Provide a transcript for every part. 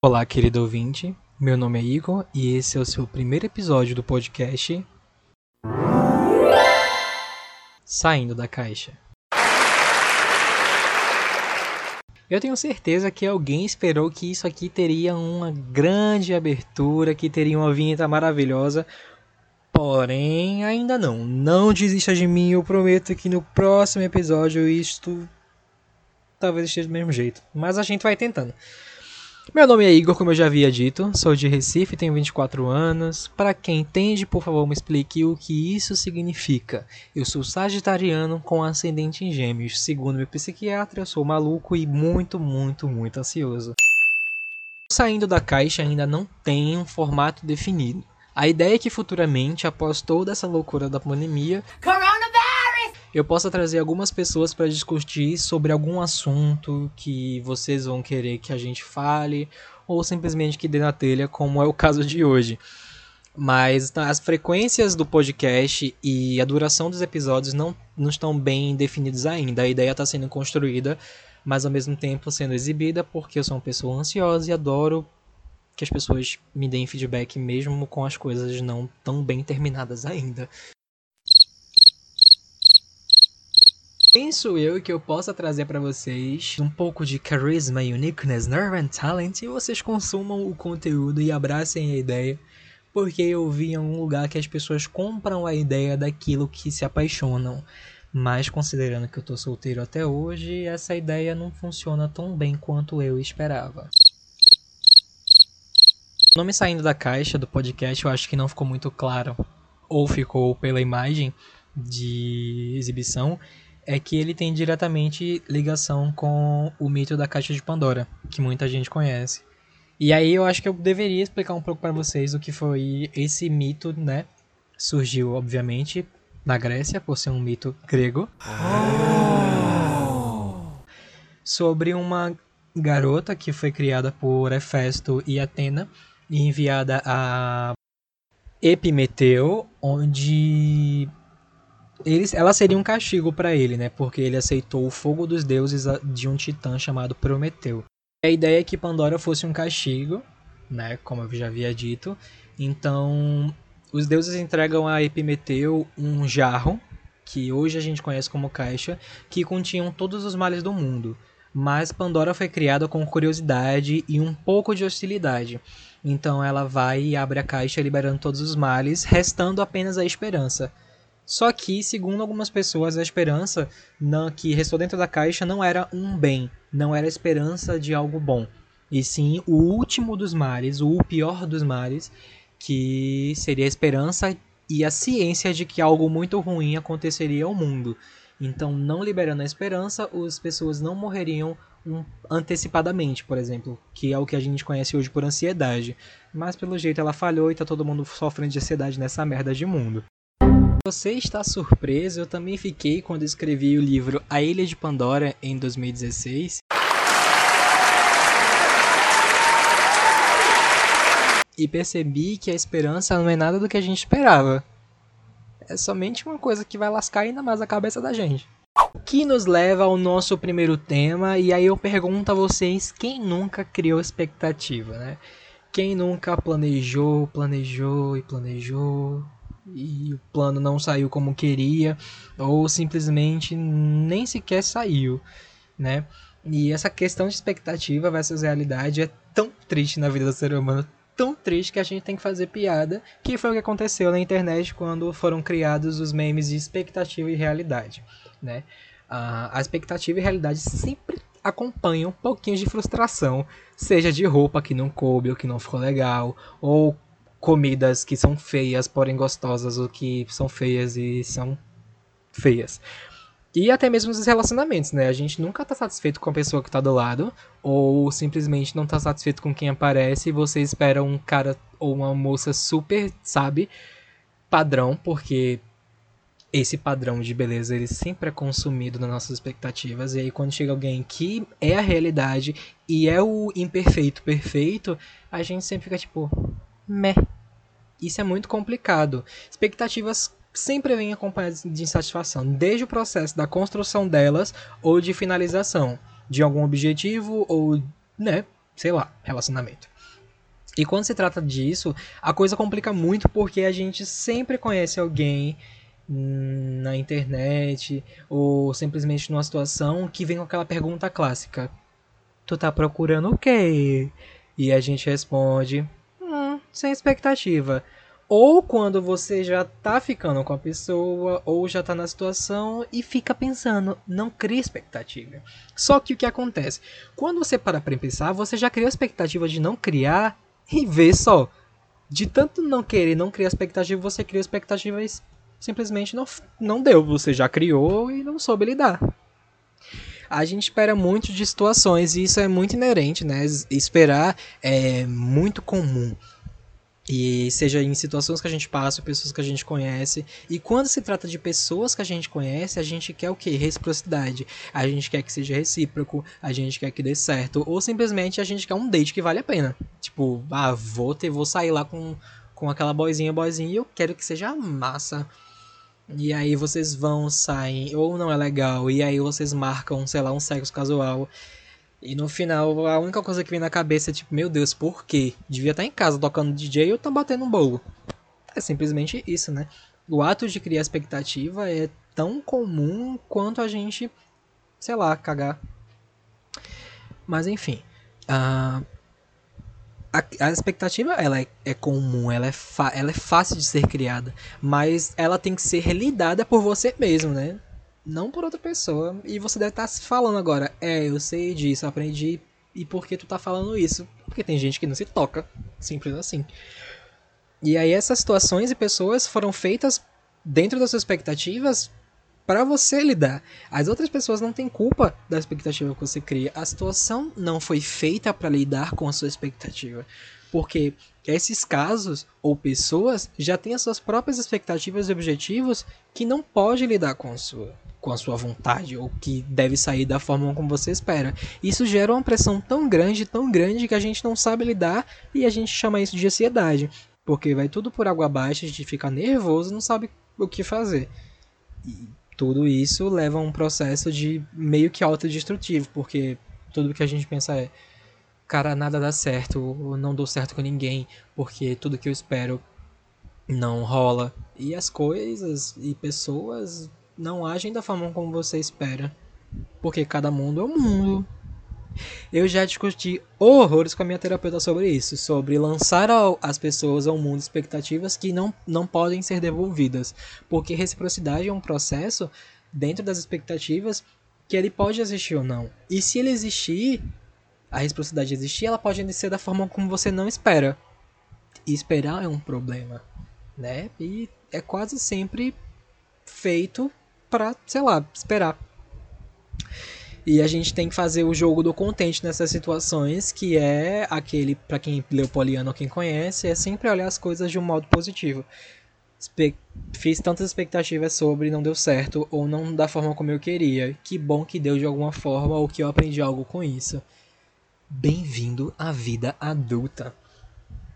Olá, querido ouvinte. Meu nome é Igor e esse é o seu primeiro episódio do podcast Saindo da Caixa. Eu tenho certeza que alguém esperou que isso aqui teria uma grande abertura, que teria uma vinheta maravilhosa. Porém, ainda não. Não desista de mim, eu prometo que no próximo episódio isto talvez esteja do mesmo jeito. Mas a gente vai tentando. Meu nome é Igor, como eu já havia dito, sou de Recife, tenho 24 anos. Para quem entende, por favor, me explique o que isso significa. Eu sou sagitariano com ascendente em gêmeos. Segundo meu psiquiatra, eu sou maluco e muito, muito, muito ansioso. Saindo da caixa ainda não tem um formato definido. A ideia é que futuramente, após toda essa loucura da pandemia, eu possa trazer algumas pessoas para discutir sobre algum assunto que vocês vão querer que a gente fale, ou simplesmente que dê na telha, como é o caso de hoje. Mas as frequências do podcast e a duração dos episódios não, não estão bem definidos ainda. A ideia está sendo construída, mas ao mesmo tempo sendo exibida, porque eu sou uma pessoa ansiosa e adoro que as pessoas me deem feedback mesmo com as coisas não tão bem terminadas ainda. Penso eu que eu possa trazer para vocês um pouco de carisma, uniqueness, nerve and talent e vocês consumam o conteúdo e abracem a ideia, porque eu vi em algum lugar que as pessoas compram a ideia daquilo que se apaixonam. Mas considerando que eu tô solteiro até hoje, essa ideia não funciona tão bem quanto eu esperava. O nome saindo da caixa do podcast eu acho que não ficou muito claro, ou ficou pela imagem de exibição é que ele tem diretamente ligação com o mito da caixa de Pandora, que muita gente conhece. E aí eu acho que eu deveria explicar um pouco para vocês o que foi esse mito, né? Surgiu, obviamente, na Grécia, por ser um mito grego. Oh. Sobre uma garota que foi criada por Hefesto e Atena e enviada a Epimeteu, onde eles, ela seria um castigo para ele, né? Porque ele aceitou o fogo dos deuses de um titã chamado Prometeu. A ideia é que Pandora fosse um castigo, né? Como eu já havia dito. Então, os deuses entregam a Epimeteu um jarro, que hoje a gente conhece como caixa, que continham todos os males do mundo. Mas Pandora foi criada com curiosidade e um pouco de hostilidade. Então ela vai e abre a caixa liberando todos os males, restando apenas a esperança. Só que, segundo algumas pessoas, a esperança na, que restou dentro da caixa não era um bem, não era a esperança de algo bom, e sim o último dos males, o pior dos males, que seria a esperança e a ciência de que algo muito ruim aconteceria ao mundo. Então, não liberando a esperança, as pessoas não morreriam antecipadamente, por exemplo, que é o que a gente conhece hoje por ansiedade. Mas pelo jeito ela falhou e tá todo mundo sofrendo de ansiedade nessa merda de mundo. Você está surpreso? Eu também fiquei quando escrevi o livro A Ilha de Pandora em 2016. E percebi que a esperança não é nada do que a gente esperava. É somente uma coisa que vai lascar ainda mais a cabeça da gente. O que nos leva ao nosso primeiro tema, e aí eu pergunto a vocês: quem nunca criou expectativa, né? Quem nunca planejou, planejou e planejou, e o plano não saiu como queria ou simplesmente nem sequer saiu, né? E essa questão de expectativa versus realidade é tão triste na vida do ser humano, tão triste que a gente tem que fazer piada, que foi o que aconteceu na internet quando foram criados os memes de expectativa e realidade, né? A expectativa e realidade sempre acompanham um pouquinho de frustração, seja de roupa que não coube ou que não ficou legal, ou comidas que são feias, porém gostosas, ou que são feias e são feias. E até mesmo os relacionamentos, né? A gente nunca tá satisfeito com a pessoa que tá do lado, ou simplesmente não tá satisfeito com quem aparece e você espera um cara ou uma moça super, sabe, padrão, porque esse padrão de beleza ele sempre é consumido nas nossas expectativas e aí quando chega alguém que é a realidade e é o imperfeito perfeito, a gente sempre fica tipo, meh. Isso é muito complicado. Expectativas sempre vêm acompanhadas de insatisfação, desde o processo da construção delas ou de finalização de algum objetivo ou, né, sei lá, relacionamento. E quando se trata disso, a coisa complica muito porque a gente sempre conhece alguém na internet ou simplesmente numa situação que vem com aquela pergunta clássica: Tu tá procurando o quê? E a gente responde: sem expectativa. Ou quando você já tá ficando com a pessoa, ou já tá na situação e fica pensando, não cria expectativa. Só que o que acontece? Quando você para pra pensar, você já criou a expectativa de não criar e vê só. De tanto não querer não criar expectativa, você cria expectativas simplesmente não, não deu. Você já criou e não soube lidar. A gente espera muito de situações e isso é muito inerente, né? Esperar é muito comum. E seja em situações que a gente passa, pessoas que a gente conhece. E quando se trata de pessoas que a gente conhece, a gente quer o quê? Reciprocidade. A gente quer que seja recíproco, a gente quer que dê certo. Ou simplesmente a gente quer um date que vale a pena. Tipo, ah, vou ter, vou sair lá com, com aquela boizinha, boizinha, e eu quero que seja massa. E aí vocês vão, saem, ou não é legal, e aí vocês marcam, sei lá, um sexo casual. E no final, a única coisa que vem na cabeça é tipo, meu Deus, por quê? Devia estar em casa tocando DJ ou tá batendo um bolo. É simplesmente isso, né? O ato de criar expectativa é tão comum quanto a gente, sei lá, cagar. Mas enfim. Uh, a, a, expectativa ela é, é comum, ela é, ela é fácil de ser criada, mas ela tem que ser lidada por você mesmo, né? Não por outra pessoa. E você deve estar tá se falando agora, é, eu sei disso, aprendi. E por que tu tá falando isso? Porque tem gente que não se toca, simples assim. E aí essas situações e pessoas foram feitas dentro das suas expectativas para você lidar. As outras pessoas não têm culpa da expectativa que você cria. A situação não foi feita para lidar com a sua expectativa. Porque esses casos ou pessoas já têm as suas próprias expectativas e objetivos que não pode lidar com a sua com a sua vontade ou que deve sair da forma como você espera. Isso gera uma pressão tão grande, tão grande que a gente não sabe lidar e a gente chama isso de ansiedade, porque vai tudo por água abaixo, a gente fica nervoso, não sabe o que fazer. E tudo isso leva a um processo de meio que autodestrutivo, porque tudo que a gente pensa é cara, nada dá certo, não dou certo com ninguém, porque tudo que eu espero não rola. E as coisas e pessoas não agem da forma como você espera, porque cada mundo é um mundo. Eu já discuti horrores com a minha terapeuta sobre isso, sobre lançar ao, as pessoas ao mundo expectativas que não, não podem ser devolvidas, porque reciprocidade é um processo dentro das expectativas que ele pode existir ou não. E se ele existir, a reciprocidade existir, ela pode ser da forma como você não espera. E esperar é um problema, né? E é quase sempre feito para, sei lá, esperar. E a gente tem que fazer o jogo do contente nessas situações, que é aquele, para quem leu Poliano ou quem conhece, é sempre olhar as coisas de um modo positivo. Espe fiz tantas expectativas sobre, não deu certo, ou não da forma como eu queria. Que bom que deu de alguma forma, ou que eu aprendi algo com isso. Bem-vindo à vida adulta.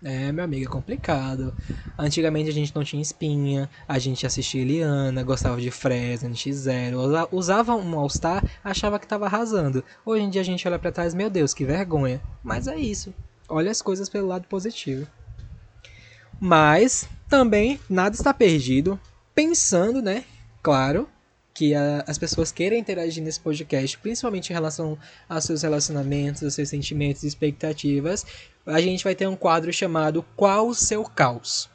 É, meu amigo, é complicado. Antigamente a gente não tinha espinha, a gente assistia Eliana, gostava de Fresno, X0, usava um All-Star, achava que tava arrasando. Hoje em dia a gente olha para trás, meu Deus, que vergonha. Mas é isso. Olha as coisas pelo lado positivo. Mas também nada está perdido. Pensando, né? Claro, que a, as pessoas queiram interagir nesse podcast, principalmente em relação aos seus relacionamentos, aos seus sentimentos e expectativas, a gente vai ter um quadro chamado Qual o seu caos?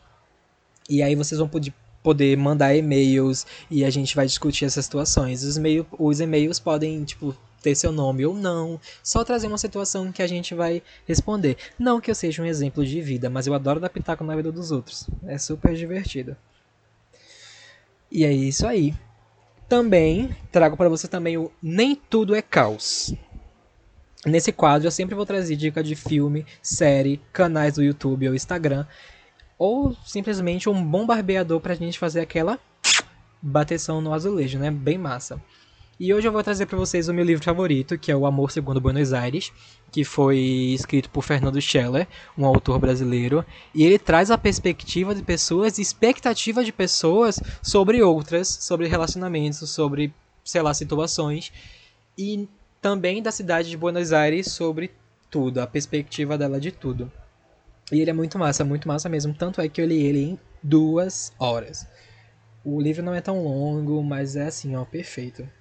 E aí vocês vão poder poder mandar e-mails e a gente vai discutir essas situações. Os, e os e-mails podem, tipo, ter seu nome ou não, só trazer uma situação que a gente vai responder. Não que eu seja um exemplo de vida, mas eu adoro dar pitaco na vida dos outros. É super divertido. E é isso aí. Também trago para você também o Nem Tudo é Caos. Nesse quadro eu sempre vou trazer dica de filme, série, canais do YouTube ou Instagram, ou simplesmente um bom barbeador pra gente fazer aquela bateção no azulejo, né? Bem massa. E hoje eu vou trazer para vocês o meu livro favorito, que é O Amor Segundo Buenos Aires, que foi escrito por Fernando Scheller, um autor brasileiro, e ele traz a perspectiva de pessoas, expectativa de pessoas sobre outras, sobre relacionamentos, sobre, sei lá, situações, e também da cidade de Buenos Aires sobre tudo, a perspectiva dela de tudo. E ele é muito massa, muito massa mesmo. Tanto é que eu li ele em duas horas. O livro não é tão longo, mas é assim, ó, perfeito.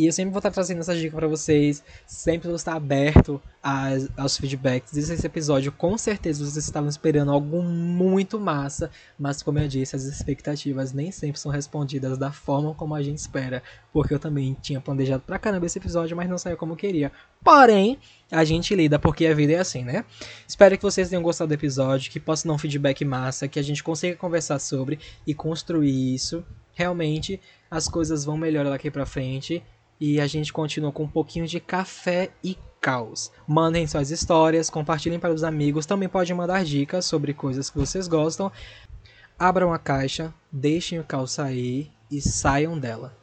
E eu sempre vou estar trazendo essa dica para vocês, sempre vou estar aberto às, aos feedbacks desse episódio. Com certeza vocês estavam esperando algo muito massa, mas como eu disse, as expectativas nem sempre são respondidas da forma como a gente espera, porque eu também tinha planejado pra caramba esse episódio, mas não saiu como eu queria. Porém, a gente lida porque a vida é assim, né? Espero que vocês tenham gostado do episódio, que possa dar um feedback massa, que a gente consiga conversar sobre e construir isso. Realmente, as coisas vão melhorar daqui pra frente e a gente continua com um pouquinho de café e caos. Mandem suas histórias, compartilhem para os amigos, também podem mandar dicas sobre coisas que vocês gostam. Abram a caixa, deixem o caos sair e saiam dela.